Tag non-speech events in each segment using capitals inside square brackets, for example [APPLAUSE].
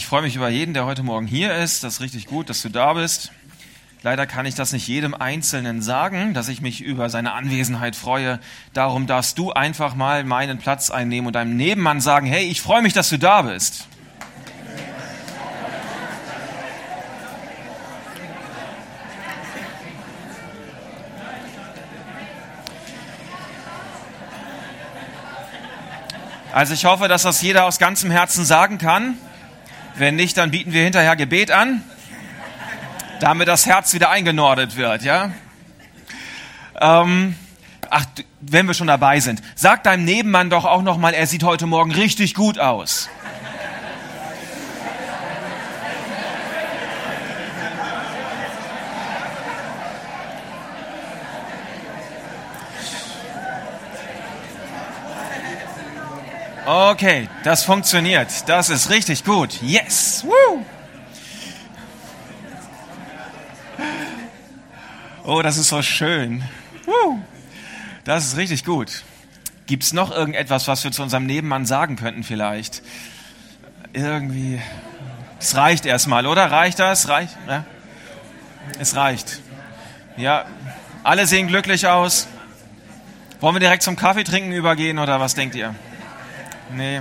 Ich freue mich über jeden, der heute Morgen hier ist. Das ist richtig gut, dass du da bist. Leider kann ich das nicht jedem Einzelnen sagen, dass ich mich über seine Anwesenheit freue. Darum darfst du einfach mal meinen Platz einnehmen und deinem Nebenmann sagen, hey, ich freue mich, dass du da bist. Also ich hoffe, dass das jeder aus ganzem Herzen sagen kann. Wenn nicht, dann bieten wir hinterher Gebet an, damit das Herz wieder eingenordet wird, ja? Ähm, ach, wenn wir schon dabei sind, sag deinem Nebenmann doch auch noch mal, er sieht heute Morgen richtig gut aus. Okay, das funktioniert. Das ist richtig gut. Yes! Woo! Oh, das ist so schön. Woo! Das ist richtig gut. Gibt es noch irgendetwas, was wir zu unserem Nebenmann sagen könnten vielleicht? Irgendwie. Es reicht erstmal, oder? Reicht das? Reicht? Ja? Es reicht. Ja, alle sehen glücklich aus. Wollen wir direkt zum Kaffee trinken übergehen oder was denkt ihr? Nee.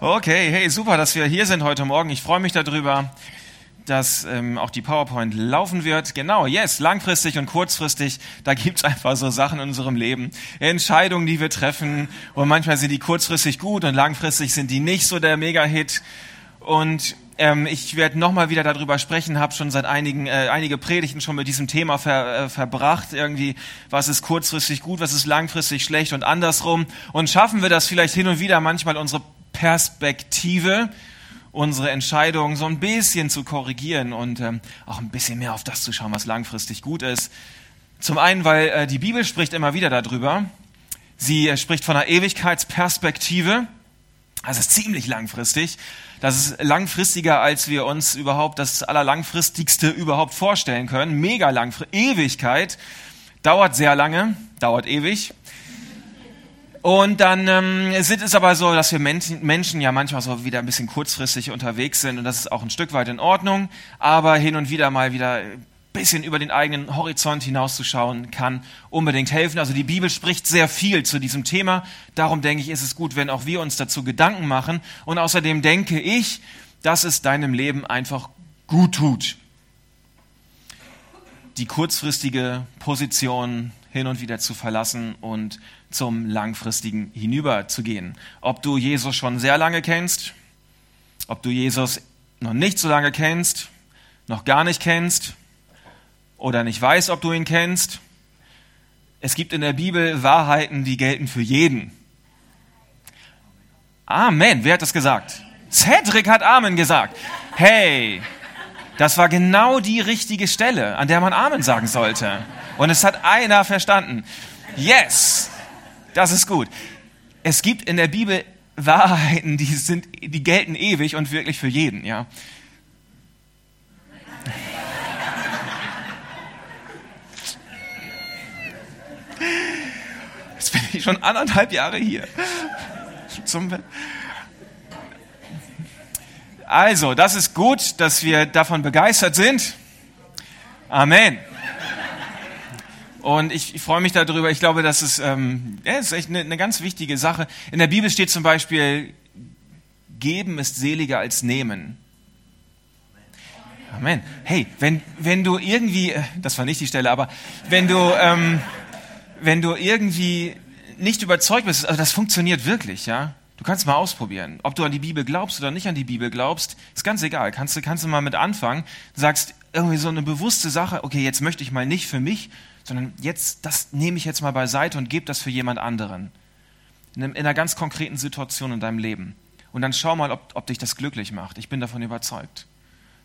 Okay, hey, super, dass wir hier sind heute Morgen. Ich freue mich darüber, dass ähm, auch die PowerPoint laufen wird. Genau, yes, langfristig und kurzfristig, da gibt's einfach so Sachen in unserem Leben. Entscheidungen, die wir treffen und manchmal sind die kurzfristig gut und langfristig sind die nicht so der Mega-Hit. Und ähm, ich werde nochmal wieder darüber sprechen, habe schon seit einigen, äh, einige Predigten schon mit diesem Thema ver, äh, verbracht, irgendwie, was ist kurzfristig gut, was ist langfristig schlecht und andersrum. Und schaffen wir das vielleicht hin und wieder manchmal unsere Perspektive, unsere Entscheidungen so ein bisschen zu korrigieren und ähm, auch ein bisschen mehr auf das zu schauen, was langfristig gut ist. Zum einen, weil äh, die Bibel spricht immer wieder darüber. Sie äh, spricht von einer Ewigkeitsperspektive. Das ist ziemlich langfristig. Das ist langfristiger, als wir uns überhaupt das allerlangfristigste überhaupt vorstellen können. Mega langfristig. Ewigkeit dauert sehr lange, dauert ewig. Und dann ähm, sind es aber so, dass wir Menschen, Menschen ja manchmal so wieder ein bisschen kurzfristig unterwegs sind und das ist auch ein Stück weit in Ordnung, aber hin und wieder mal wieder bisschen über den eigenen Horizont hinauszuschauen kann unbedingt helfen. Also die Bibel spricht sehr viel zu diesem Thema. Darum denke ich, ist es gut, wenn auch wir uns dazu Gedanken machen. Und außerdem denke ich, dass es deinem Leben einfach gut tut. Die kurzfristige Position hin und wieder zu verlassen und zum langfristigen hinüber zu gehen. Ob du Jesus schon sehr lange kennst, ob du Jesus noch nicht so lange kennst, noch gar nicht kennst, oder nicht weißt, ob du ihn kennst. Es gibt in der Bibel Wahrheiten, die gelten für jeden. Amen. Wer hat das gesagt? Cedric hat Amen gesagt. Hey, das war genau die richtige Stelle, an der man Amen sagen sollte. Und es hat einer verstanden. Yes, das ist gut. Es gibt in der Bibel Wahrheiten, die sind, die gelten ewig und wirklich für jeden, ja. [LAUGHS] schon anderthalb Jahre hier. Zum also, das ist gut, dass wir davon begeistert sind. Amen. Und ich, ich freue mich darüber. Ich glaube, das ist, ähm, ja, ist echt eine, eine ganz wichtige Sache. In der Bibel steht zum Beispiel, geben ist seliger als nehmen. Amen. Hey, wenn, wenn du irgendwie, äh, das war nicht die Stelle, aber wenn du, ähm, wenn du irgendwie nicht überzeugt bist, also das funktioniert wirklich, ja. Du kannst mal ausprobieren. Ob du an die Bibel glaubst oder nicht an die Bibel glaubst, ist ganz egal. Kannst du, kannst du mal mit anfangen. Du sagst irgendwie so eine bewusste Sache, okay, jetzt möchte ich mal nicht für mich, sondern jetzt, das nehme ich jetzt mal beiseite und gebe das für jemand anderen. In, in einer ganz konkreten Situation in deinem Leben. Und dann schau mal, ob, ob dich das glücklich macht. Ich bin davon überzeugt.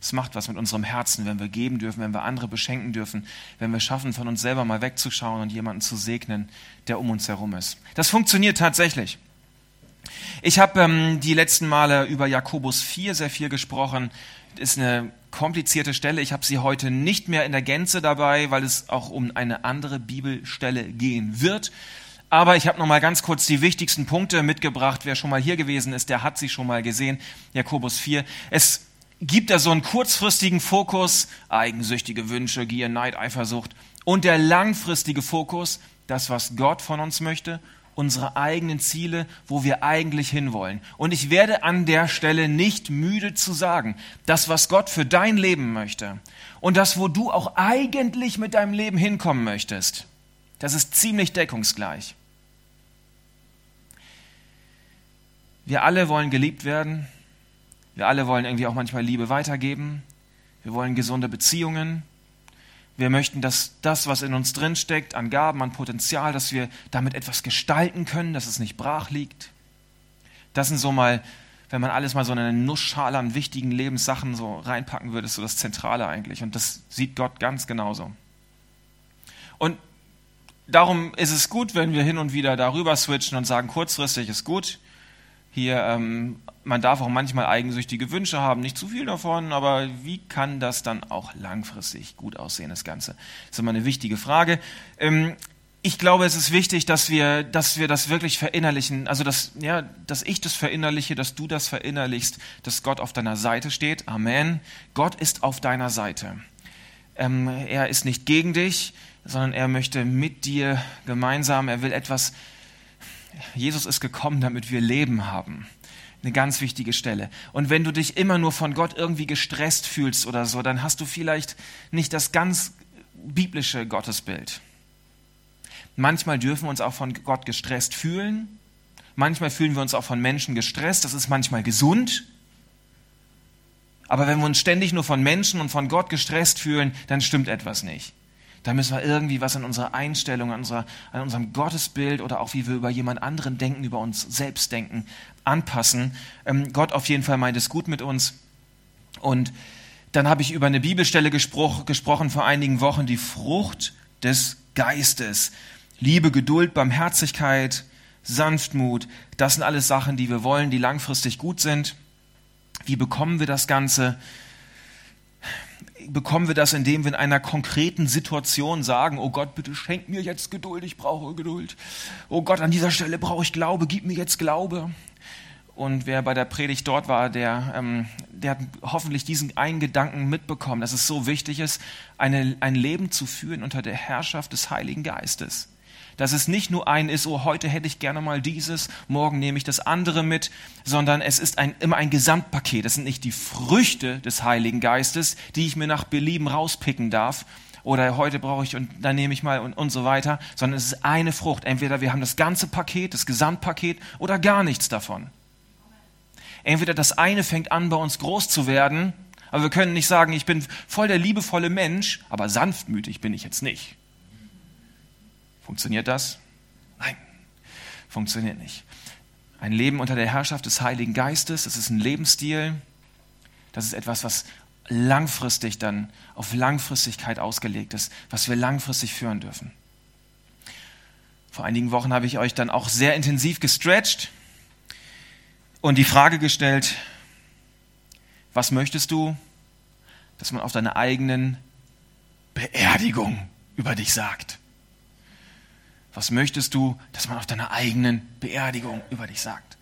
Es macht was mit unserem Herzen, wenn wir geben dürfen, wenn wir andere beschenken dürfen, wenn wir schaffen, von uns selber mal wegzuschauen und jemanden zu segnen, der um uns herum ist. Das funktioniert tatsächlich. Ich habe ähm, die letzten Male über Jakobus 4 sehr viel gesprochen. Das ist eine komplizierte Stelle. Ich habe sie heute nicht mehr in der Gänze dabei, weil es auch um eine andere Bibelstelle gehen wird. Aber ich habe noch mal ganz kurz die wichtigsten Punkte mitgebracht. Wer schon mal hier gewesen ist, der hat sie schon mal gesehen. Jakobus 4. Es gibt da so einen kurzfristigen Fokus, eigensüchtige Wünsche, Gier, Neid, Eifersucht. Und der langfristige Fokus, das, was Gott von uns möchte, unsere eigenen Ziele, wo wir eigentlich hinwollen. Und ich werde an der Stelle nicht müde zu sagen, das, was Gott für dein Leben möchte und das, wo du auch eigentlich mit deinem Leben hinkommen möchtest, das ist ziemlich deckungsgleich. Wir alle wollen geliebt werden. Wir alle wollen irgendwie auch manchmal Liebe weitergeben. Wir wollen gesunde Beziehungen. Wir möchten, dass das, was in uns drinsteckt, an Gaben, an Potenzial, dass wir damit etwas gestalten können, dass es nicht brach liegt. Das sind so mal, wenn man alles mal so in eine Nussschale an wichtigen Lebenssachen so reinpacken würde, ist so das Zentrale eigentlich. Und das sieht Gott ganz genauso. Und darum ist es gut, wenn wir hin und wieder darüber switchen und sagen, kurzfristig ist gut. Hier, ähm, man darf auch manchmal eigensüchtige Wünsche haben, nicht zu viel davon, aber wie kann das dann auch langfristig gut aussehen, das Ganze? Das ist immer eine wichtige Frage. Ähm, ich glaube, es ist wichtig, dass wir, dass wir das wirklich verinnerlichen, also dass, ja, dass ich das verinnerliche, dass du das verinnerlichst, dass Gott auf deiner Seite steht. Amen. Gott ist auf deiner Seite. Ähm, er ist nicht gegen dich, sondern er möchte mit dir gemeinsam, er will etwas Jesus ist gekommen, damit wir Leben haben. Eine ganz wichtige Stelle. Und wenn du dich immer nur von Gott irgendwie gestresst fühlst oder so, dann hast du vielleicht nicht das ganz biblische Gottesbild. Manchmal dürfen wir uns auch von Gott gestresst fühlen. Manchmal fühlen wir uns auch von Menschen gestresst. Das ist manchmal gesund. Aber wenn wir uns ständig nur von Menschen und von Gott gestresst fühlen, dann stimmt etwas nicht. Da müssen wir irgendwie was an unserer Einstellung, an, unserer, an unserem Gottesbild oder auch wie wir über jemand anderen denken, über uns selbst denken, anpassen. Ähm, Gott auf jeden Fall meint es gut mit uns. Und dann habe ich über eine Bibelstelle gespro gesprochen vor einigen Wochen, die Frucht des Geistes. Liebe, Geduld, Barmherzigkeit, Sanftmut, das sind alles Sachen, die wir wollen, die langfristig gut sind. Wie bekommen wir das Ganze? Bekommen wir das, indem wir in einer konkreten Situation sagen, oh Gott, bitte schenk mir jetzt Geduld, ich brauche Geduld. Oh Gott, an dieser Stelle brauche ich Glaube, gib mir jetzt Glaube. Und wer bei der Predigt dort war, der, ähm, der hat hoffentlich diesen einen Gedanken mitbekommen, dass es so wichtig ist, eine, ein Leben zu führen unter der Herrschaft des Heiligen Geistes dass es nicht nur ein ist, oh, heute hätte ich gerne mal dieses, morgen nehme ich das andere mit, sondern es ist ein, immer ein Gesamtpaket. Das sind nicht die Früchte des Heiligen Geistes, die ich mir nach Belieben rauspicken darf, oder heute brauche ich und dann nehme ich mal und, und so weiter, sondern es ist eine Frucht. Entweder wir haben das ganze Paket, das Gesamtpaket oder gar nichts davon. Entweder das eine fängt an, bei uns groß zu werden, aber wir können nicht sagen, ich bin voll der liebevolle Mensch, aber sanftmütig bin ich jetzt nicht. Funktioniert das? Nein, funktioniert nicht. Ein Leben unter der Herrschaft des Heiligen Geistes, das ist ein Lebensstil, das ist etwas, was langfristig dann auf Langfristigkeit ausgelegt ist, was wir langfristig führen dürfen. Vor einigen Wochen habe ich euch dann auch sehr intensiv gestretched und die Frage gestellt, was möchtest du, dass man auf deiner eigenen Beerdigung über dich sagt? Was möchtest du, dass man auf deiner eigenen Beerdigung über dich sagt?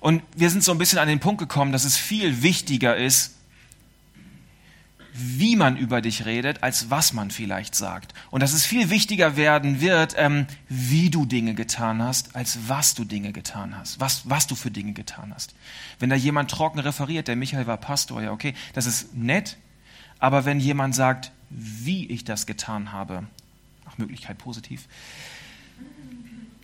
Und wir sind so ein bisschen an den Punkt gekommen, dass es viel wichtiger ist, wie man über dich redet, als was man vielleicht sagt. Und dass es viel wichtiger werden wird, ähm, wie du Dinge getan hast, als was du Dinge getan hast, was, was du für Dinge getan hast. Wenn da jemand trocken referiert, der Michael war Pastor, ja okay, das ist nett, aber wenn jemand sagt, wie ich das getan habe, nach Möglichkeit positiv,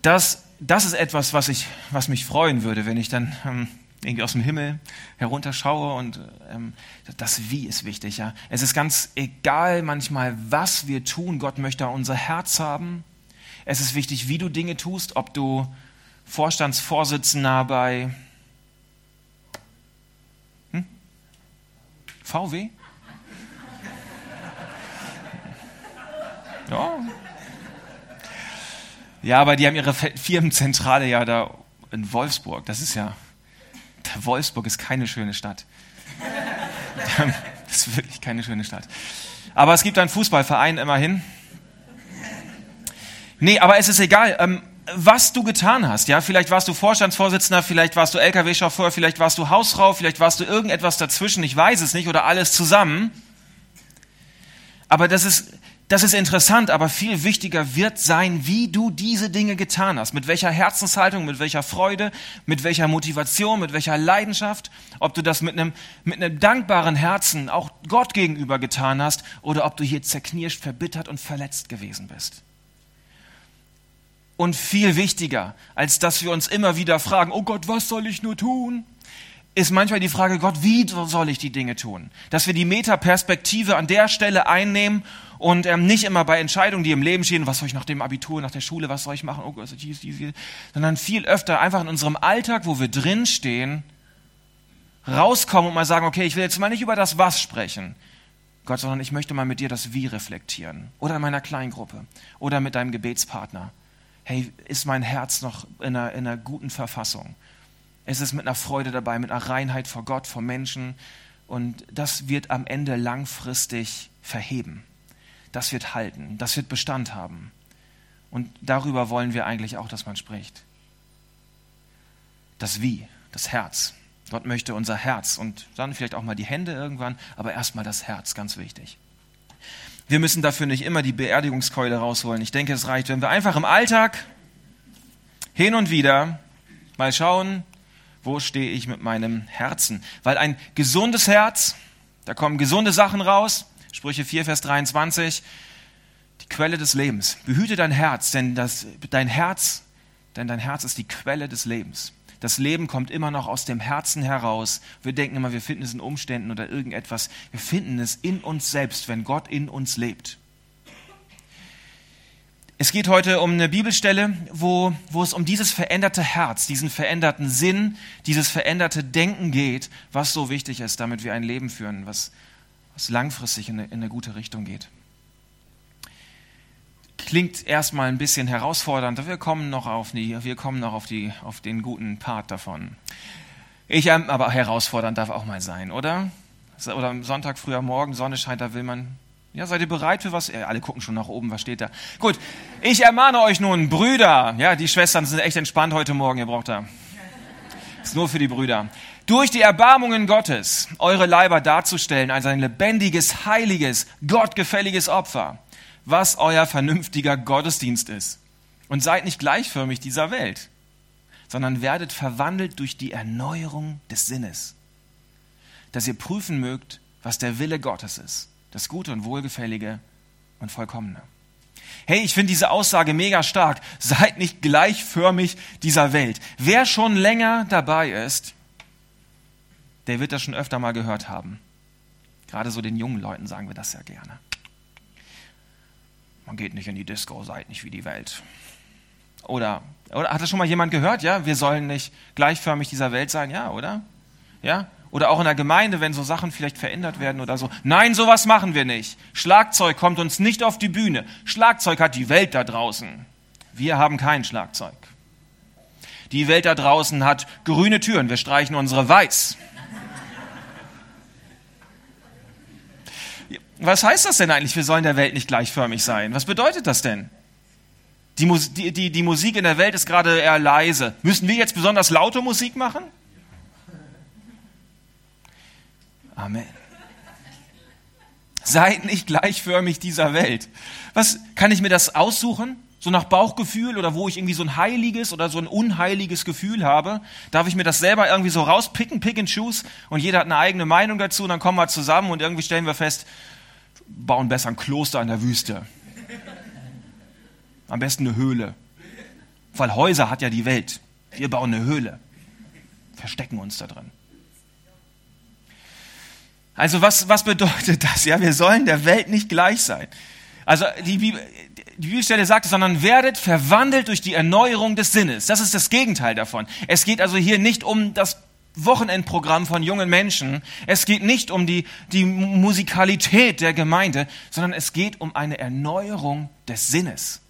das, das ist etwas, was, ich, was mich freuen würde, wenn ich dann ähm, irgendwie aus dem Himmel herunterschaue und ähm, das Wie ist wichtig. Ja. Es ist ganz egal manchmal, was wir tun. Gott möchte unser Herz haben. Es ist wichtig, wie du Dinge tust, ob du Vorstandsvorsitzender bei hm? VW? Ja, ja, aber die haben ihre Firmenzentrale ja da in Wolfsburg. Das ist ja, Wolfsburg ist keine schöne Stadt. [LAUGHS] Das ist wirklich keine schöne Stadt. Aber es gibt einen Fußballverein immerhin. Nee, aber es ist egal. Ähm, was du getan hast. Ja, vielleicht warst du Vorstandsvorsitzender, vielleicht warst du LKW-Chauffeur, vielleicht warst du Hausfrau, vielleicht warst du irgendetwas dazwischen, ich weiß es nicht, oder alles zusammen. Aber das ist, das ist interessant, aber viel wichtiger wird sein, wie du diese Dinge getan hast. Mit welcher Herzenshaltung, mit welcher Freude, mit welcher Motivation, mit welcher Leidenschaft. Ob du das mit einem, mit einem dankbaren Herzen auch Gott gegenüber getan hast oder ob du hier zerknirscht, verbittert und verletzt gewesen bist. Und viel wichtiger, als dass wir uns immer wieder fragen, oh Gott, was soll ich nur tun? Ist manchmal die Frage, Gott, wie soll ich die Dinge tun? Dass wir die Metaperspektive an der Stelle einnehmen und ähm, nicht immer bei Entscheidungen, die im Leben stehen, was soll ich nach dem Abitur, nach der Schule, was soll ich machen, oh Gott, dies, dies, dies, sondern viel öfter einfach in unserem Alltag, wo wir drinstehen, rauskommen und mal sagen, okay, ich will jetzt mal nicht über das Was sprechen, Gott, sondern ich möchte mal mit dir das Wie reflektieren. Oder in meiner Kleingruppe. Oder mit deinem Gebetspartner hey, ist mein Herz noch in einer, in einer guten Verfassung? Ist es mit einer Freude dabei, mit einer Reinheit vor Gott, vor Menschen? Und das wird am Ende langfristig verheben. Das wird halten, das wird Bestand haben. Und darüber wollen wir eigentlich auch, dass man spricht. Das Wie, das Herz. Gott möchte unser Herz und dann vielleicht auch mal die Hände irgendwann, aber erstmal das Herz, ganz wichtig. Wir müssen dafür nicht immer die Beerdigungskeule rausholen. Ich denke, es reicht, wenn wir einfach im Alltag hin und wieder mal schauen, wo stehe ich mit meinem Herzen. Weil ein gesundes Herz, da kommen gesunde Sachen raus. Sprüche 4, Vers 23. Die Quelle des Lebens. Behüte dein Herz, denn das, dein Herz, denn dein Herz ist die Quelle des Lebens. Das Leben kommt immer noch aus dem Herzen heraus. Wir denken immer, wir finden es in Umständen oder irgendetwas. Wir finden es in uns selbst, wenn Gott in uns lebt. Es geht heute um eine Bibelstelle, wo, wo es um dieses veränderte Herz, diesen veränderten Sinn, dieses veränderte Denken geht, was so wichtig ist, damit wir ein Leben führen, was, was langfristig in eine, in eine gute Richtung geht klingt erstmal ein bisschen herausfordernd, wir kommen noch auf, die, wir kommen noch auf, die, auf den guten Part davon. Ich, ähm, aber herausfordernd darf auch mal sein, oder? Oder am Sonntag früher Morgen, Sonne scheint, da will man. Ja, seid ihr bereit für was? Ja, alle gucken schon nach oben, was steht da? Gut, ich ermahne euch nun, Brüder, ja, die Schwestern sind echt entspannt heute Morgen, ihr braucht da. Ist nur für die Brüder. Durch die Erbarmungen Gottes eure Leiber darzustellen als ein lebendiges, heiliges, gottgefälliges Opfer was euer vernünftiger Gottesdienst ist. Und seid nicht gleichförmig dieser Welt, sondern werdet verwandelt durch die Erneuerung des Sinnes, dass ihr prüfen mögt, was der Wille Gottes ist, das Gute und Wohlgefällige und Vollkommene. Hey, ich finde diese Aussage mega stark. Seid nicht gleichförmig dieser Welt. Wer schon länger dabei ist, der wird das schon öfter mal gehört haben. Gerade so den jungen Leuten sagen wir das ja gerne. Man geht nicht in die Disco, seid nicht wie die Welt. Oder, oder hat das schon mal jemand gehört? Ja, wir sollen nicht gleichförmig dieser Welt sein, ja, oder? Ja? Oder auch in der Gemeinde, wenn so Sachen vielleicht verändert werden oder so. Nein, sowas machen wir nicht. Schlagzeug kommt uns nicht auf die Bühne. Schlagzeug hat die Welt da draußen. Wir haben kein Schlagzeug. Die Welt da draußen hat grüne Türen. Wir streichen unsere weiß. was heißt das denn eigentlich, wir sollen der Welt nicht gleichförmig sein? Was bedeutet das denn? Die, die, die Musik in der Welt ist gerade eher leise. Müssen wir jetzt besonders laute Musik machen? Amen. Seid nicht gleichförmig dieser Welt. Was kann ich mir das aussuchen? So nach Bauchgefühl oder wo ich irgendwie so ein heiliges oder so ein unheiliges Gefühl habe, darf ich mir das selber irgendwie so rauspicken, pick and choose und jeder hat eine eigene Meinung dazu und dann kommen wir zusammen und irgendwie stellen wir fest, bauen besser ein Kloster in der Wüste. Am besten eine Höhle. Weil Häuser hat ja die Welt. Wir bauen eine Höhle. Verstecken uns da drin. Also was, was bedeutet das? Ja, wir sollen der Welt nicht gleich sein. Also die, Bibel, die Bibelstelle sagt sondern werdet verwandelt durch die Erneuerung des Sinnes. Das ist das Gegenteil davon. Es geht also hier nicht um das Wochenendprogramm von jungen Menschen. Es geht nicht um die, die Musikalität der Gemeinde, sondern es geht um eine Erneuerung des Sinnes.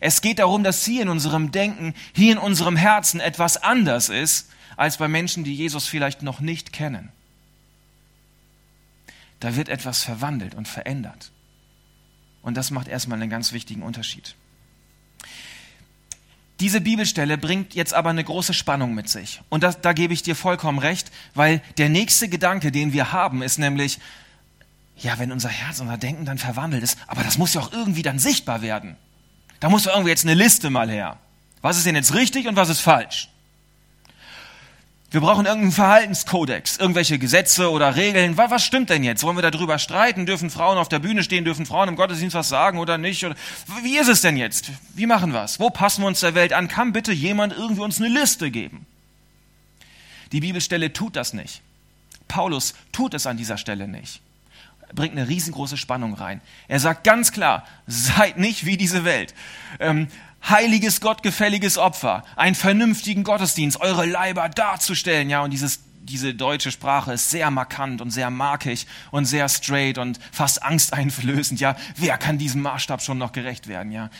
Es geht darum, dass hier in unserem Denken, hier in unserem Herzen etwas anders ist, als bei Menschen, die Jesus vielleicht noch nicht kennen. Da wird etwas verwandelt und verändert. Und das macht erstmal einen ganz wichtigen Unterschied. Diese Bibelstelle bringt jetzt aber eine große Spannung mit sich. Und das, da gebe ich dir vollkommen recht, weil der nächste Gedanke, den wir haben, ist nämlich, ja, wenn unser Herz, unser Denken dann verwandelt ist, aber das muss ja auch irgendwie dann sichtbar werden. Da muss doch irgendwie jetzt eine Liste mal her. Was ist denn jetzt richtig und was ist falsch? Wir brauchen irgendeinen Verhaltenskodex, irgendwelche Gesetze oder Regeln. Was, was stimmt denn jetzt? Wollen wir darüber streiten? Dürfen Frauen auf der Bühne stehen? Dürfen Frauen im Gottesdienst was sagen oder nicht? Oder, wie ist es denn jetzt? Wie machen wir es? Wo passen wir uns der Welt an? Kann bitte jemand irgendwie uns eine Liste geben? Die Bibelstelle tut das nicht. Paulus tut es an dieser Stelle nicht. Er bringt eine riesengroße Spannung rein. Er sagt ganz klar, seid nicht wie diese Welt. Ähm, heiliges, gottgefälliges Opfer, einen vernünftigen Gottesdienst, eure Leiber darzustellen. Ja, und dieses, diese deutsche Sprache ist sehr markant und sehr markig und sehr straight und fast angsteinflößend. Ja, wer kann diesem Maßstab schon noch gerecht werden? Ja.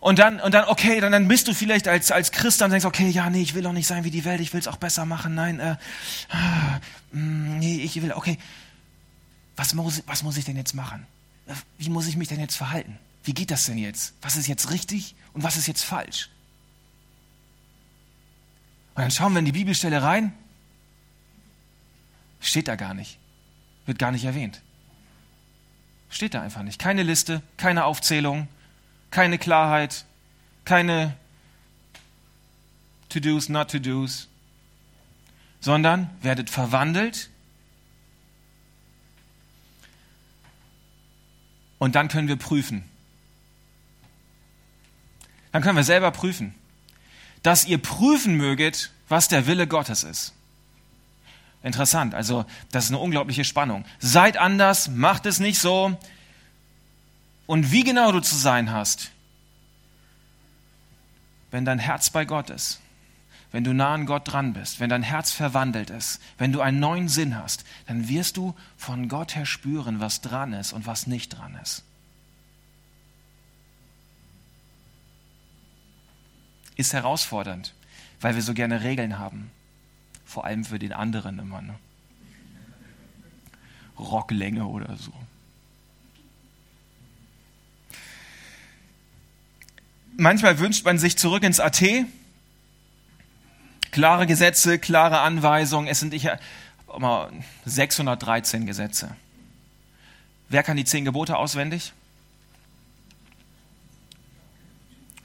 Und dann, und dann, okay, dann, dann bist du vielleicht als, als Christ dann denkst, okay, ja, nee, ich will doch nicht sein wie die Welt, ich will es auch besser machen. Nein, äh, ah, mm, nee, ich will, okay. Was muss, was muss ich denn jetzt machen? Wie muss ich mich denn jetzt verhalten? Wie geht das denn jetzt? Was ist jetzt richtig und was ist jetzt falsch? Und dann schauen wir in die Bibelstelle rein. Steht da gar nicht. Wird gar nicht erwähnt. Steht da einfach nicht. Keine Liste, keine Aufzählung, keine Klarheit, keine To-Dos, Not-To-Dos, sondern werdet verwandelt. Und dann können wir prüfen, dann können wir selber prüfen. Dass ihr prüfen möget, was der Wille Gottes ist. Interessant, also das ist eine unglaubliche Spannung. Seid anders, macht es nicht so. Und wie genau du zu sein hast, wenn dein Herz bei Gott ist, wenn du nah an Gott dran bist, wenn dein Herz verwandelt ist, wenn du einen neuen Sinn hast, dann wirst du von Gott her spüren, was dran ist und was nicht dran ist. Ist herausfordernd, weil wir so gerne Regeln haben. Vor allem für den anderen immer. Ne? Rocklänge oder so. Manchmal wünscht man sich zurück ins AT. Klare Gesetze, klare Anweisungen. Es sind 613 Gesetze. Wer kann die zehn Gebote auswendig?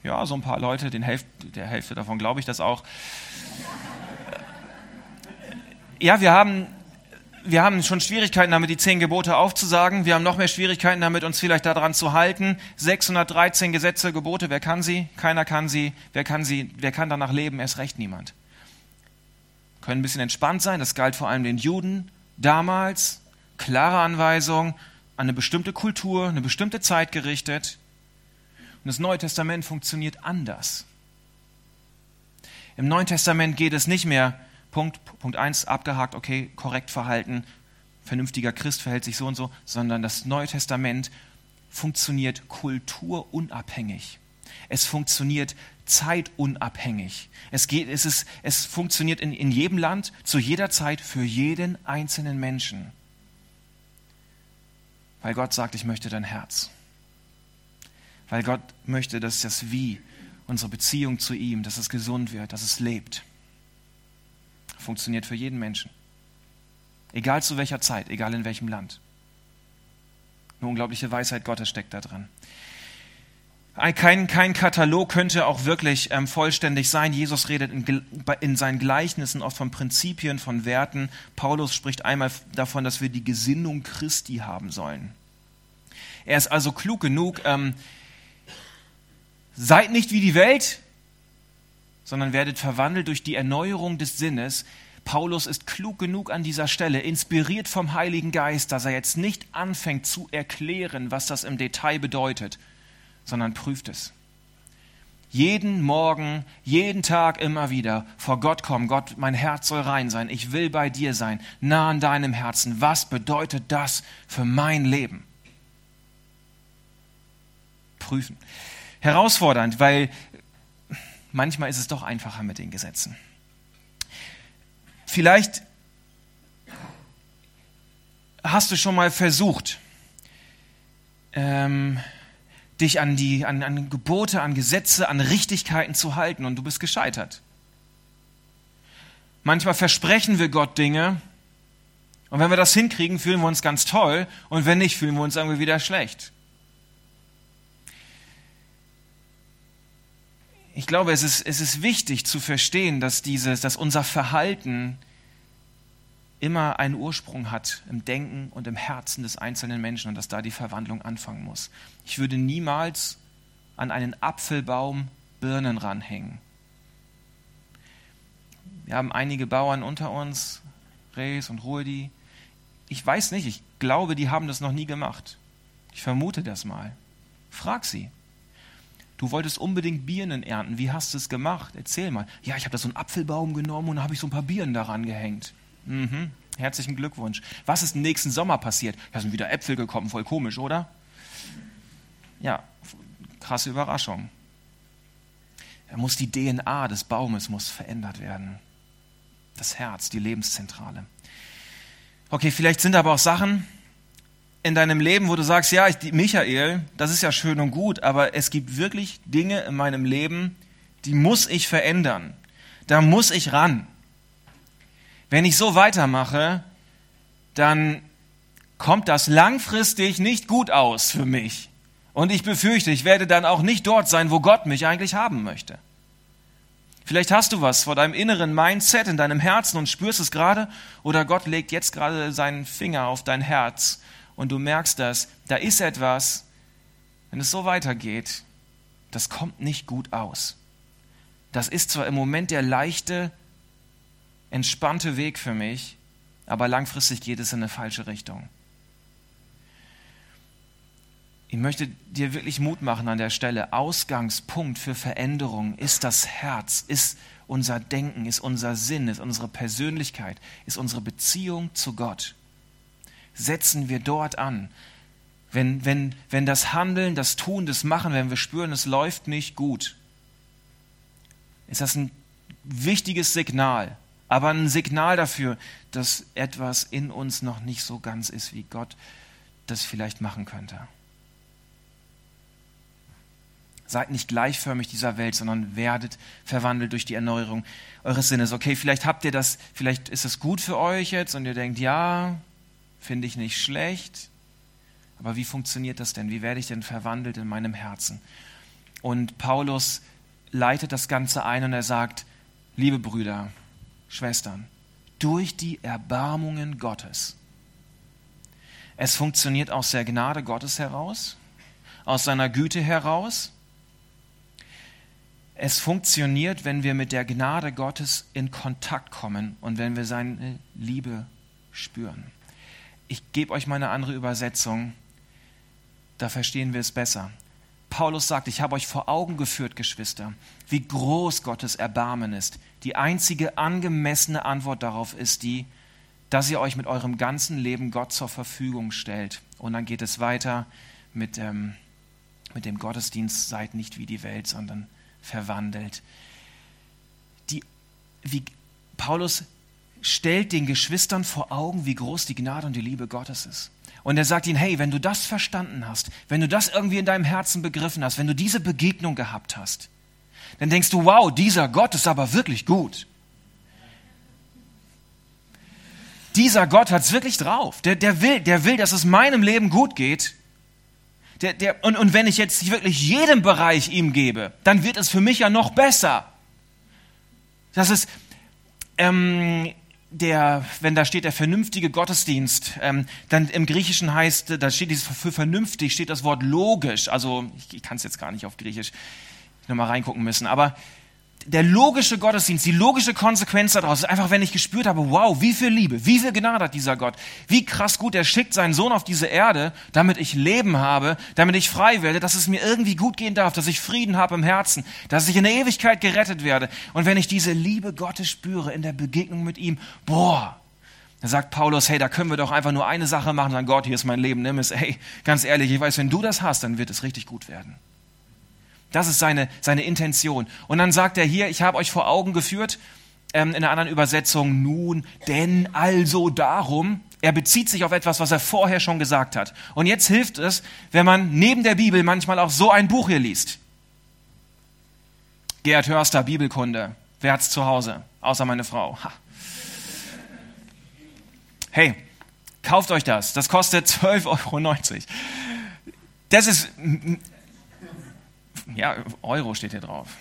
Ja, so ein paar Leute, den Hälfte, der Hälfte davon glaube ich das auch. Ja, wir haben, wir haben schon Schwierigkeiten damit, die zehn Gebote aufzusagen. Wir haben noch mehr Schwierigkeiten damit, uns vielleicht daran zu halten. 613 Gesetze, Gebote, wer kann sie? Keiner kann sie. Wer kann sie? Wer kann danach leben? Erst recht niemand. Können ein bisschen entspannt sein. Das galt vor allem den Juden damals. Klare Anweisung an eine bestimmte Kultur, eine bestimmte Zeit gerichtet. Und das Neue Testament funktioniert anders. Im Neuen Testament geht es nicht mehr, Punkt, Punkt 1, abgehakt, okay, korrekt verhalten, vernünftiger Christ verhält sich so und so, sondern das Neue Testament funktioniert kulturunabhängig. Es funktioniert zeitunabhängig. Es, geht, es, ist, es funktioniert in, in jedem Land, zu jeder Zeit, für jeden einzelnen Menschen. Weil Gott sagt, ich möchte dein Herz weil Gott möchte, dass das Wie, unsere Beziehung zu ihm, dass es gesund wird, dass es lebt. Funktioniert für jeden Menschen. Egal zu welcher Zeit, egal in welchem Land. Eine unglaubliche Weisheit Gottes steckt da drin. Kein, kein Katalog könnte auch wirklich ähm, vollständig sein. Jesus redet in, in seinen Gleichnissen oft von Prinzipien, von Werten. Paulus spricht einmal davon, dass wir die Gesinnung Christi haben sollen. Er ist also klug genug, ähm, Seid nicht wie die Welt, sondern werdet verwandelt durch die Erneuerung des Sinnes. Paulus ist klug genug an dieser Stelle, inspiriert vom Heiligen Geist, dass er jetzt nicht anfängt zu erklären, was das im Detail bedeutet, sondern prüft es. Jeden Morgen, jeden Tag immer wieder vor Gott kommen. Gott, mein Herz soll rein sein. Ich will bei dir sein, nah an deinem Herzen. Was bedeutet das für mein Leben? Prüfen herausfordernd, weil manchmal ist es doch einfacher mit den Gesetzen. Vielleicht hast du schon mal versucht, ähm, dich an die an, an Gebote, an Gesetze, an Richtigkeiten zu halten und du bist gescheitert. Manchmal versprechen wir Gott Dinge und wenn wir das hinkriegen, fühlen wir uns ganz toll und wenn nicht, fühlen wir uns irgendwie wieder schlecht. Ich glaube, es ist, es ist wichtig zu verstehen, dass, dieses, dass unser Verhalten immer einen Ursprung hat im Denken und im Herzen des einzelnen Menschen und dass da die Verwandlung anfangen muss. Ich würde niemals an einen Apfelbaum Birnen ranhängen. Wir haben einige Bauern unter uns, Rees und Rudi. Ich weiß nicht, ich glaube, die haben das noch nie gemacht. Ich vermute das mal. Frag sie. Du wolltest unbedingt Birnen ernten. Wie hast du es gemacht? Erzähl mal. Ja, ich habe da so einen Apfelbaum genommen und da habe ich so ein paar Birnen daran gehängt. Mhm. Herzlichen Glückwunsch. Was ist nächsten Sommer passiert? Ja, sind wieder Äpfel gekommen, voll komisch, oder? Ja, krasse Überraschung. Da muss die DNA des Baumes muss verändert werden. Das Herz, die Lebenszentrale. Okay, vielleicht sind aber auch Sachen in deinem Leben, wo du sagst, ja, ich, Michael, das ist ja schön und gut, aber es gibt wirklich Dinge in meinem Leben, die muss ich verändern. Da muss ich ran. Wenn ich so weitermache, dann kommt das langfristig nicht gut aus für mich. Und ich befürchte, ich werde dann auch nicht dort sein, wo Gott mich eigentlich haben möchte. Vielleicht hast du was vor deinem inneren Mindset in deinem Herzen und spürst es gerade, oder Gott legt jetzt gerade seinen Finger auf dein Herz und du merkst das, da ist etwas, wenn es so weitergeht, das kommt nicht gut aus. Das ist zwar im Moment der leichte entspannte Weg für mich, aber langfristig geht es in eine falsche Richtung. Ich möchte dir wirklich Mut machen an der Stelle. Ausgangspunkt für Veränderung ist das Herz, ist unser Denken, ist unser Sinn, ist unsere Persönlichkeit, ist unsere Beziehung zu Gott. Setzen wir dort an. Wenn, wenn, wenn das Handeln, das Tun, das Machen, wenn wir spüren, es läuft nicht gut, ist das ein wichtiges Signal, aber ein Signal dafür, dass etwas in uns noch nicht so ganz ist, wie Gott das vielleicht machen könnte. Seid nicht gleichförmig dieser Welt, sondern werdet verwandelt durch die Erneuerung eures Sinnes. Okay, vielleicht habt ihr das, vielleicht ist es gut für euch jetzt und ihr denkt, ja, finde ich nicht schlecht. Aber wie funktioniert das denn? Wie werde ich denn verwandelt in meinem Herzen? Und Paulus leitet das Ganze ein und er sagt, liebe Brüder, Schwestern, durch die Erbarmungen Gottes. Es funktioniert aus der Gnade Gottes heraus, aus seiner Güte heraus. Es funktioniert, wenn wir mit der Gnade Gottes in Kontakt kommen und wenn wir seine Liebe spüren. Ich gebe euch mal eine andere Übersetzung, da verstehen wir es besser. Paulus sagt, ich habe euch vor Augen geführt, Geschwister, wie groß Gottes Erbarmen ist. Die einzige angemessene Antwort darauf ist die, dass ihr euch mit eurem ganzen Leben Gott zur Verfügung stellt. Und dann geht es weiter mit, ähm, mit dem Gottesdienst, seid nicht wie die Welt, sondern verwandelt. Die, wie Paulus stellt den Geschwistern vor Augen, wie groß die Gnade und die Liebe Gottes ist. Und er sagt ihnen, hey, wenn du das verstanden hast, wenn du das irgendwie in deinem Herzen begriffen hast, wenn du diese Begegnung gehabt hast, dann denkst du, wow, dieser Gott ist aber wirklich gut. Dieser Gott hat es wirklich drauf. Der, der, will, der will, dass es meinem Leben gut geht. Der, der, und, und wenn ich jetzt wirklich jedem Bereich ihm gebe, dann wird es für mich ja noch besser. Das ist, ähm, der, wenn da steht der vernünftige Gottesdienst, ähm, dann im Griechischen heißt, da steht dieses für vernünftig, steht das Wort logisch. Also ich, ich kann es jetzt gar nicht auf Griechisch nochmal reingucken müssen, aber der logische Gottesdienst, die logische Konsequenz daraus ist einfach, wenn ich gespürt habe, wow, wie viel Liebe, wie viel Gnade hat dieser Gott, wie krass gut er schickt seinen Sohn auf diese Erde, damit ich Leben habe, damit ich frei werde, dass es mir irgendwie gut gehen darf, dass ich Frieden habe im Herzen, dass ich in der Ewigkeit gerettet werde. Und wenn ich diese Liebe Gottes spüre in der Begegnung mit ihm, boah, da sagt Paulus, hey, da können wir doch einfach nur eine Sache machen, sagen, Gott, hier ist mein Leben, nimm es. Hey, ganz ehrlich, ich weiß, wenn du das hast, dann wird es richtig gut werden. Das ist seine, seine Intention. Und dann sagt er hier, ich habe euch vor Augen geführt, ähm, in einer anderen Übersetzung nun, denn also darum. Er bezieht sich auf etwas, was er vorher schon gesagt hat. Und jetzt hilft es, wenn man neben der Bibel manchmal auch so ein Buch hier liest. Gerhard Hörster, Bibelkunde. Wer hat's zu Hause? Außer meine Frau. Ha. Hey, kauft euch das. Das kostet [LAUGHS] 12,90 Euro. Das ist, ja, Euro steht hier drauf.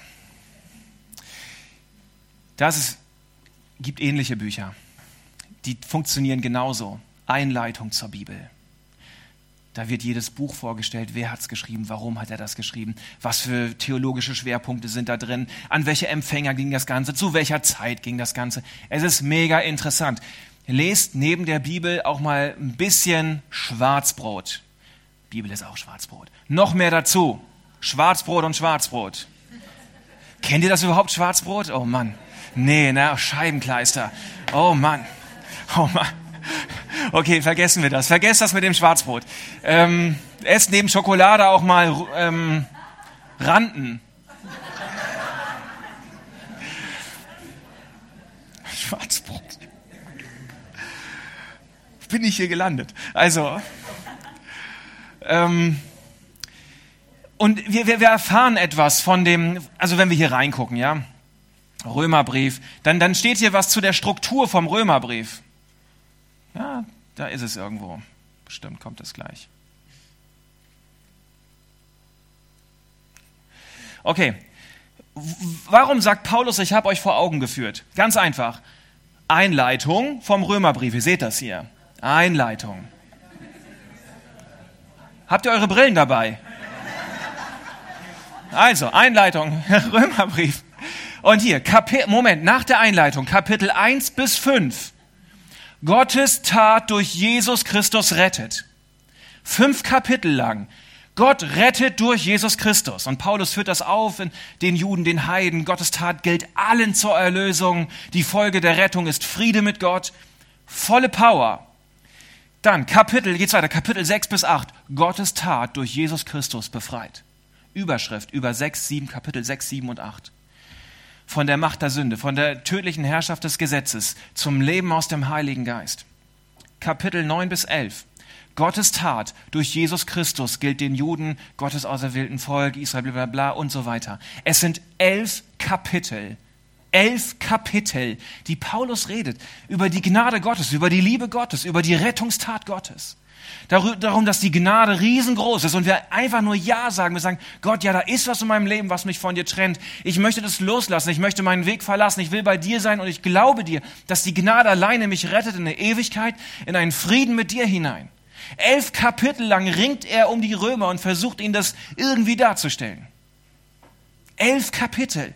Das ist, gibt ähnliche Bücher. Die funktionieren genauso. Einleitung zur Bibel. Da wird jedes Buch vorgestellt, wer hat es geschrieben, warum hat er das geschrieben, was für theologische Schwerpunkte sind da drin, an welche Empfänger ging das Ganze, zu welcher Zeit ging das Ganze. Es ist mega interessant. Lest neben der Bibel auch mal ein bisschen Schwarzbrot. Bibel ist auch Schwarzbrot. Noch mehr dazu. Schwarzbrot und Schwarzbrot. Kennt ihr das überhaupt, Schwarzbrot? Oh Mann. Nee, ne? Scheibenkleister. Oh Mann. Oh Mann. Okay, vergessen wir das. Vergesst das mit dem Schwarzbrot. Ähm, esst neben Schokolade auch mal ähm, Randen. [LAUGHS] Schwarzbrot. Bin ich hier gelandet? Also, ähm, und wir, wir, wir erfahren etwas von dem, also wenn wir hier reingucken, ja, Römerbrief, dann, dann steht hier was zu der Struktur vom Römerbrief. Ja, da ist es irgendwo. Bestimmt kommt es gleich. Okay. Warum sagt Paulus, ich habe euch vor Augen geführt? Ganz einfach. Einleitung vom Römerbrief. Ihr seht das hier. Einleitung. Habt ihr eure Brillen dabei? Also, Einleitung, [LAUGHS] Römerbrief. Und hier, Kapi Moment, nach der Einleitung, Kapitel 1 bis 5. Gottes Tat durch Jesus Christus rettet. Fünf Kapitel lang. Gott rettet durch Jesus Christus. Und Paulus führt das auf in den Juden, den Heiden. Gottes Tat gilt allen zur Erlösung. Die Folge der Rettung ist Friede mit Gott. Volle Power. Dann Kapitel, geht's weiter, Kapitel 6 bis 8. Gottes Tat durch Jesus Christus befreit. Überschrift über 6, 7, Kapitel 6, 7 und 8 von der Macht der Sünde, von der tödlichen Herrschaft des Gesetzes zum Leben aus dem Heiligen Geist. Kapitel 9 bis 11. Gottes Tat durch Jesus Christus gilt den Juden, Gottes auserwählten Volk, Israel, bla, bla, bla und so weiter. Es sind elf Kapitel, elf Kapitel, die Paulus redet über die Gnade Gottes, über die Liebe Gottes, über die Rettungstat Gottes darum, dass die Gnade riesengroß ist und wir einfach nur Ja sagen. Wir sagen, Gott, ja, da ist was in meinem Leben, was mich von dir trennt. Ich möchte das loslassen. Ich möchte meinen Weg verlassen. Ich will bei dir sein und ich glaube dir, dass die Gnade alleine mich rettet in eine Ewigkeit, in einen Frieden mit dir hinein. Elf Kapitel lang ringt er um die Römer und versucht ihnen das irgendwie darzustellen. Elf Kapitel.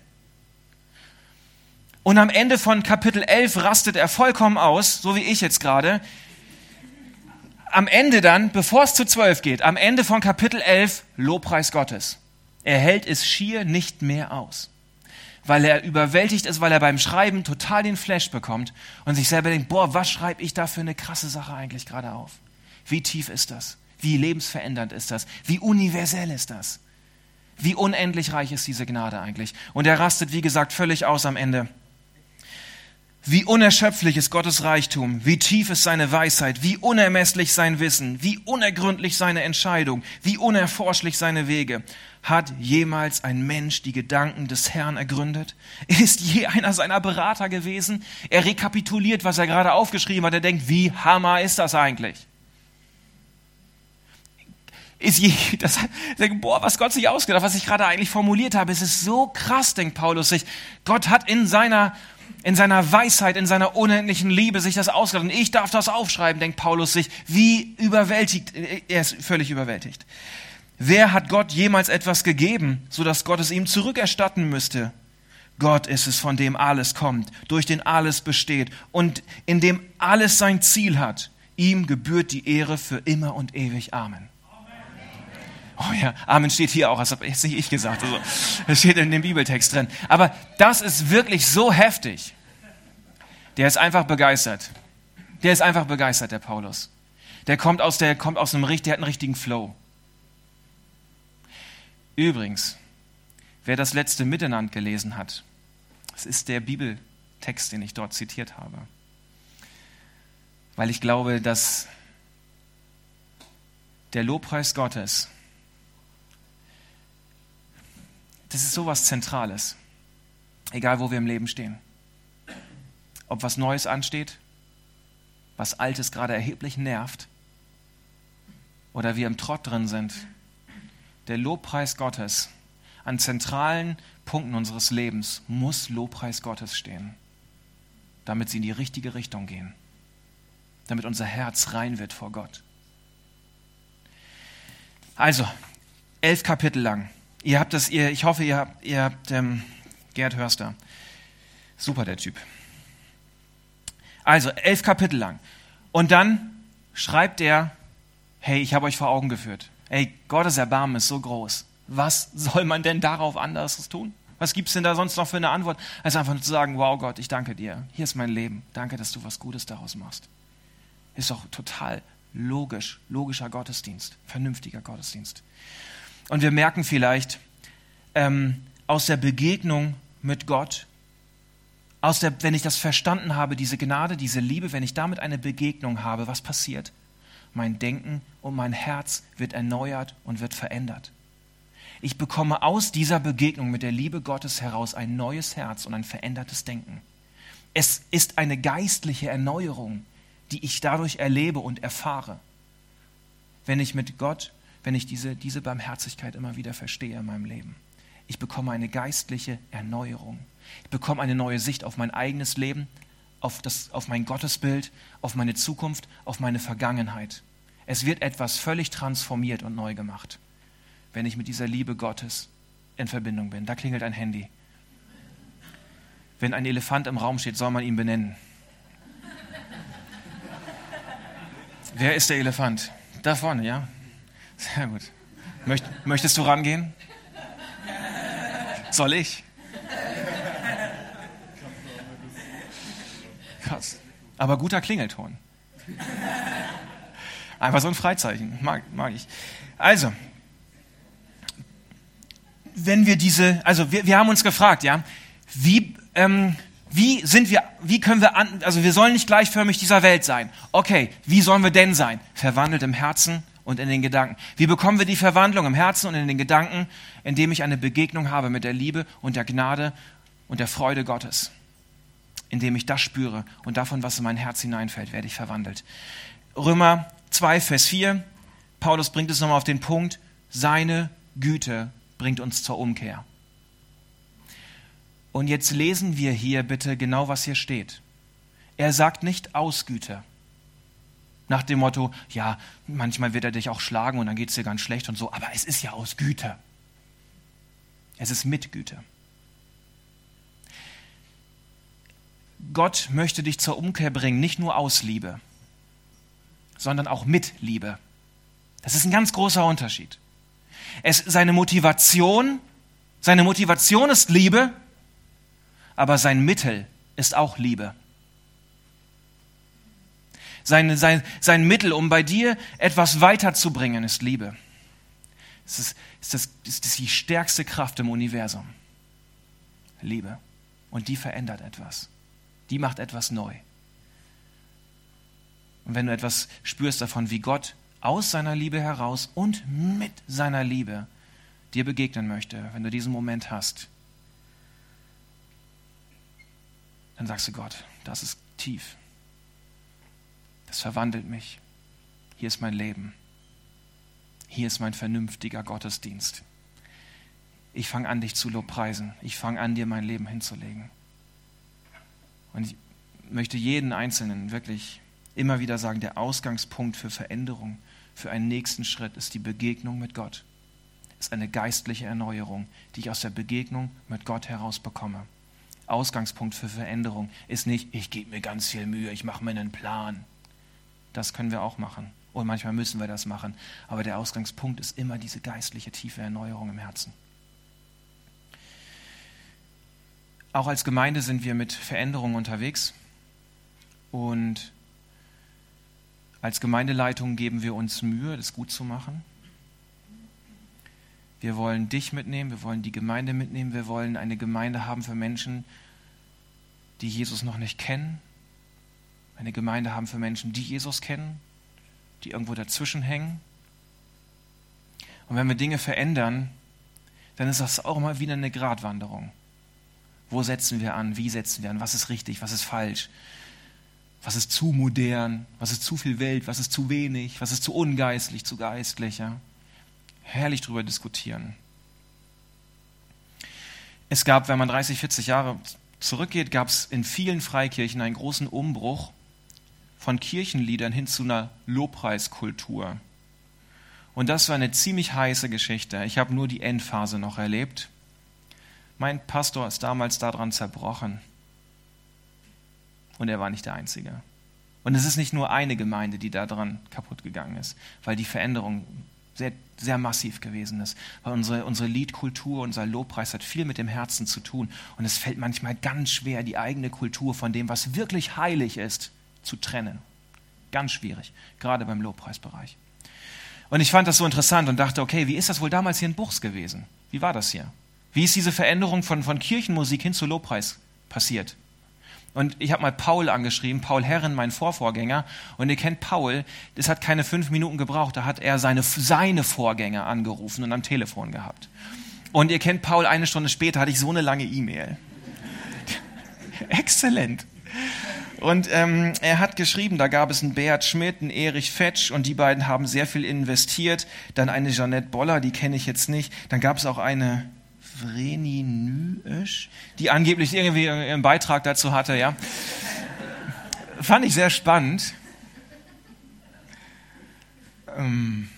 Und am Ende von Kapitel 11 rastet er vollkommen aus, so wie ich jetzt gerade am Ende dann, bevor es zu zwölf geht, am Ende von Kapitel 11, Lobpreis Gottes. Er hält es schier nicht mehr aus. Weil er überwältigt ist, weil er beim Schreiben total den Flash bekommt und sich selber denkt, boah, was schreibe ich da für eine krasse Sache eigentlich gerade auf? Wie tief ist das? Wie lebensverändernd ist das? Wie universell ist das? Wie unendlich reich ist diese Gnade eigentlich? Und er rastet, wie gesagt, völlig aus am Ende. Wie unerschöpflich ist Gottes Reichtum, wie tief ist seine Weisheit, wie unermesslich sein Wissen, wie unergründlich seine Entscheidung, wie unerforschlich seine Wege. Hat jemals ein Mensch die Gedanken des Herrn ergründet? Ist je einer seiner Berater gewesen? Er rekapituliert, was er gerade aufgeschrieben hat. Er denkt, wie hammer ist das eigentlich? Ist je, das, boah, was Gott sich ausgedacht, was ich gerade eigentlich formuliert habe, es ist so krass, denkt Paulus sich. Gott hat in seiner in seiner Weisheit, in seiner unendlichen Liebe sich das ausgedacht. Und ich darf das aufschreiben, denkt Paulus sich. Wie überwältigt, er ist völlig überwältigt. Wer hat Gott jemals etwas gegeben, so dass Gott es ihm zurückerstatten müsste? Gott ist es, von dem alles kommt, durch den alles besteht und in dem alles sein Ziel hat. Ihm gebührt die Ehre für immer und ewig. Amen. Oh ja, Amen steht hier auch, das habe jetzt nicht ich gesagt. Also, das steht in dem Bibeltext drin. Aber das ist wirklich so heftig. Der ist einfach begeistert. Der ist einfach begeistert, der Paulus. Der kommt aus, der kommt aus einem der hat einen richtigen Flow. Übrigens, wer das letzte Miteinander gelesen hat, das ist der Bibel, Text, den ich dort zitiert habe. Weil ich glaube, dass der Lobpreis Gottes, das ist sowas Zentrales, egal wo wir im Leben stehen. Ob was Neues ansteht, was Altes gerade erheblich nervt, oder wir im Trott drin sind. Der Lobpreis Gottes an zentralen Punkten unseres Lebens muss Lobpreis Gottes stehen, damit sie in die richtige Richtung gehen, damit unser Herz rein wird vor Gott. Also, elf Kapitel lang. Ihr habt das, ihr, ich hoffe, ihr habt, ihr habt ähm, Gerd Hörster. Super, der Typ. Also, elf Kapitel lang. Und dann schreibt er, hey, ich habe euch vor Augen geführt. Hey, Gottes Erbarmen ist so groß. Was soll man denn darauf anderes tun? Was gibt es denn da sonst noch für eine Antwort, als einfach nur zu sagen, wow Gott, ich danke dir. Hier ist mein Leben. Danke, dass du was Gutes daraus machst. Ist doch total logisch, logischer Gottesdienst, vernünftiger Gottesdienst. Und wir merken vielleicht ähm, aus der Begegnung mit Gott, aus der, wenn ich das verstanden habe, diese Gnade, diese Liebe, wenn ich damit eine Begegnung habe, was passiert? Mein Denken und mein Herz wird erneuert und wird verändert. Ich bekomme aus dieser Begegnung mit der Liebe Gottes heraus ein neues Herz und ein verändertes Denken. Es ist eine geistliche Erneuerung, die ich dadurch erlebe und erfahre, wenn ich mit Gott, wenn ich diese, diese Barmherzigkeit immer wieder verstehe in meinem Leben. Ich bekomme eine geistliche Erneuerung. Ich bekomme eine neue Sicht auf mein eigenes Leben, auf, das, auf mein Gottesbild, auf meine Zukunft, auf meine Vergangenheit. Es wird etwas völlig transformiert und neu gemacht, wenn ich mit dieser Liebe Gottes in Verbindung bin. Da klingelt ein Handy. Wenn ein Elefant im Raum steht, soll man ihn benennen. Wer ist der Elefant? Da vorne, ja? Sehr gut. Möcht, möchtest du rangehen? Soll ich? Krass. Aber guter Klingelton. Einfach so ein Freizeichen. Mag, mag ich. Also, wenn wir diese, also wir, wir haben uns gefragt, ja, wie, ähm, wie sind wir, wie können wir, an, also wir sollen nicht gleichförmig dieser Welt sein. Okay, wie sollen wir denn sein? Verwandelt im Herzen und in den Gedanken. Wie bekommen wir die Verwandlung im Herzen und in den Gedanken? Indem ich eine Begegnung habe mit der Liebe und der Gnade und der Freude Gottes. Indem ich das spüre und davon, was in mein Herz hineinfällt, werde ich verwandelt. Römer 2, Vers 4, Paulus bringt es nochmal auf den Punkt, seine Güte bringt uns zur Umkehr. Und jetzt lesen wir hier bitte genau, was hier steht. Er sagt nicht aus Güte. Nach dem Motto, ja, manchmal wird er dich auch schlagen und dann geht es dir ganz schlecht und so, aber es ist ja aus Güte. Es ist mit Güte. Gott möchte dich zur Umkehr bringen, nicht nur aus Liebe, sondern auch mit Liebe. Das ist ein ganz großer Unterschied. Es, seine Motivation, seine Motivation ist Liebe, aber sein Mittel ist auch Liebe. Sein, sein, sein Mittel, um bei dir etwas weiterzubringen, ist Liebe. Es ist, ist, das, ist die stärkste Kraft im Universum. Liebe. Und die verändert etwas. Die macht etwas neu. Und wenn du etwas spürst davon, wie Gott aus seiner Liebe heraus und mit seiner Liebe dir begegnen möchte, wenn du diesen Moment hast, dann sagst du Gott, das ist tief. Das verwandelt mich. Hier ist mein Leben. Hier ist mein vernünftiger Gottesdienst. Ich fange an, dich zu lobpreisen. Ich fange an, dir mein Leben hinzulegen. Und ich möchte jeden Einzelnen wirklich immer wieder sagen, der Ausgangspunkt für Veränderung, für einen nächsten Schritt ist die Begegnung mit Gott. Ist eine geistliche Erneuerung, die ich aus der Begegnung mit Gott heraus bekomme. Ausgangspunkt für Veränderung ist nicht, ich gebe mir ganz viel Mühe, ich mache mir einen Plan. Das können wir auch machen. Und manchmal müssen wir das machen. Aber der Ausgangspunkt ist immer diese geistliche, tiefe Erneuerung im Herzen. Auch als Gemeinde sind wir mit Veränderungen unterwegs. Und als Gemeindeleitung geben wir uns Mühe, das gut zu machen. Wir wollen dich mitnehmen, wir wollen die Gemeinde mitnehmen, wir wollen eine Gemeinde haben für Menschen, die Jesus noch nicht kennen. Eine Gemeinde haben für Menschen, die Jesus kennen, die irgendwo dazwischen hängen. Und wenn wir Dinge verändern, dann ist das auch immer wieder eine Gratwanderung. Wo setzen wir an? Wie setzen wir an? Was ist richtig? Was ist falsch? Was ist zu modern? Was ist zu viel Welt? Was ist zu wenig? Was ist zu ungeistlich, zu geistlich? Ja? Herrlich darüber diskutieren. Es gab, wenn man 30, 40 Jahre zurückgeht, gab es in vielen Freikirchen einen großen Umbruch von Kirchenliedern hin zu einer Lobpreiskultur. Und das war eine ziemlich heiße Geschichte. Ich habe nur die Endphase noch erlebt. Mein Pastor ist damals daran zerbrochen. Und er war nicht der Einzige. Und es ist nicht nur eine Gemeinde, die daran kaputt gegangen ist, weil die Veränderung sehr, sehr massiv gewesen ist. Weil unsere, unsere Liedkultur, unser Lobpreis hat viel mit dem Herzen zu tun. Und es fällt manchmal ganz schwer, die eigene Kultur von dem, was wirklich heilig ist, zu trennen. Ganz schwierig, gerade beim Lobpreisbereich. Und ich fand das so interessant und dachte, okay, wie ist das wohl damals hier in Buchs gewesen? Wie war das hier? Wie ist diese Veränderung von, von Kirchenmusik hin zu Lobpreis passiert? Und ich habe mal Paul angeschrieben, Paul Herren, mein Vorvorgänger. Und ihr kennt Paul, das hat keine fünf Minuten gebraucht, da hat er seine, seine Vorgänger angerufen und am Telefon gehabt. Und ihr kennt Paul, eine Stunde später hatte ich so eine lange E-Mail. [LAUGHS] Exzellent. Und ähm, er hat geschrieben, da gab es einen Beat Schmidt, einen Erich Fetsch und die beiden haben sehr viel investiert. Dann eine Jeanette Boller, die kenne ich jetzt nicht. Dann gab es auch eine Vreni Nüesch, die angeblich irgendwie einen Beitrag dazu hatte, ja. Fand ich sehr spannend. Ähm,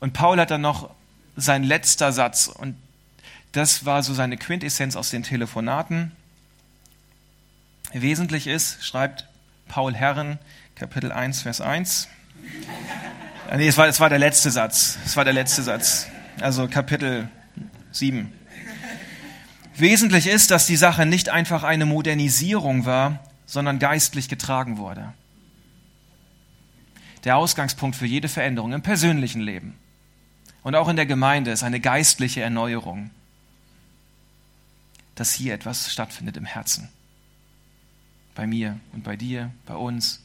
und Paul hat dann noch sein letzter Satz und das war so seine Quintessenz aus den Telefonaten. Wesentlich ist, schreibt Paul Herren, Kapitel 1, Vers 1. Nee, es war, es war der letzte Satz. Es war der letzte Satz. Also Kapitel 7. Wesentlich ist, dass die Sache nicht einfach eine Modernisierung war, sondern geistlich getragen wurde. Der Ausgangspunkt für jede Veränderung im persönlichen Leben und auch in der Gemeinde ist eine geistliche Erneuerung, dass hier etwas stattfindet im Herzen. Bei mir und bei dir, bei uns.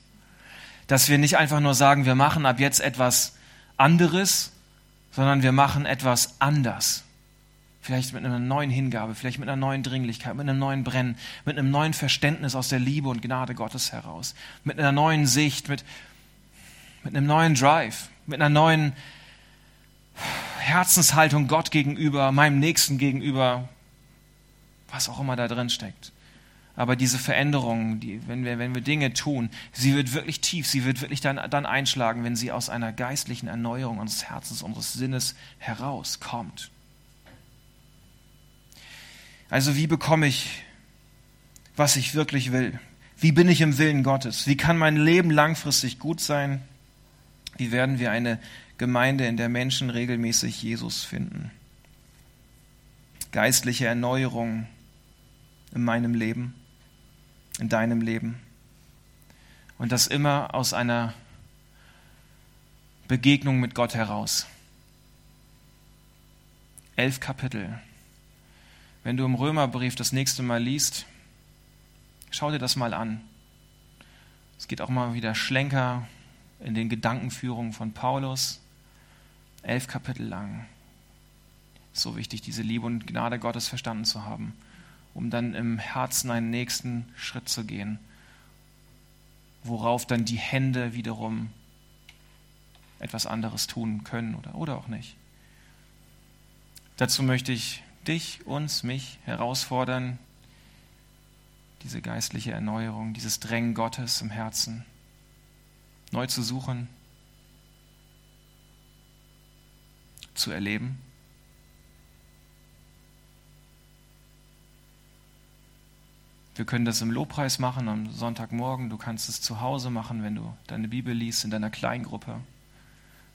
Dass wir nicht einfach nur sagen, wir machen ab jetzt etwas anderes, sondern wir machen etwas anders. Vielleicht mit einer neuen Hingabe, vielleicht mit einer neuen Dringlichkeit, mit einem neuen Brennen, mit einem neuen Verständnis aus der Liebe und Gnade Gottes heraus, mit einer neuen Sicht, mit, mit einem neuen Drive, mit einer neuen Herzenshaltung Gott gegenüber, meinem Nächsten gegenüber, was auch immer da drin steckt. Aber diese Veränderung, die, wenn, wir, wenn wir Dinge tun, sie wird wirklich tief, sie wird wirklich dann, dann einschlagen, wenn sie aus einer geistlichen Erneuerung unseres Herzens, unseres Sinnes herauskommt. Also wie bekomme ich, was ich wirklich will? Wie bin ich im Willen Gottes? Wie kann mein Leben langfristig gut sein? Wie werden wir eine Gemeinde, in der Menschen regelmäßig Jesus finden? Geistliche Erneuerung in meinem Leben, in deinem Leben. Und das immer aus einer Begegnung mit Gott heraus. Elf Kapitel wenn du im Römerbrief das nächste Mal liest, schau dir das mal an. Es geht auch mal wieder Schlenker in den Gedankenführungen von Paulus. Elf Kapitel lang. So wichtig, diese Liebe und Gnade Gottes verstanden zu haben, um dann im Herzen einen nächsten Schritt zu gehen, worauf dann die Hände wiederum etwas anderes tun können oder, oder auch nicht. Dazu möchte ich dich, uns, mich herausfordern, diese geistliche Erneuerung, dieses Drängen Gottes im Herzen neu zu suchen, zu erleben. Wir können das im Lobpreis machen am Sonntagmorgen. Du kannst es zu Hause machen, wenn du deine Bibel liest in deiner Kleingruppe,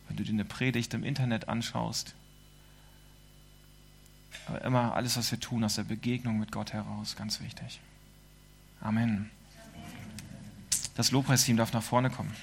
wenn du dir eine Predigt im Internet anschaust. Aber immer alles, was wir tun, aus der Begegnung mit Gott heraus, ganz wichtig. Amen. Das Lobpreisteam darf nach vorne kommen.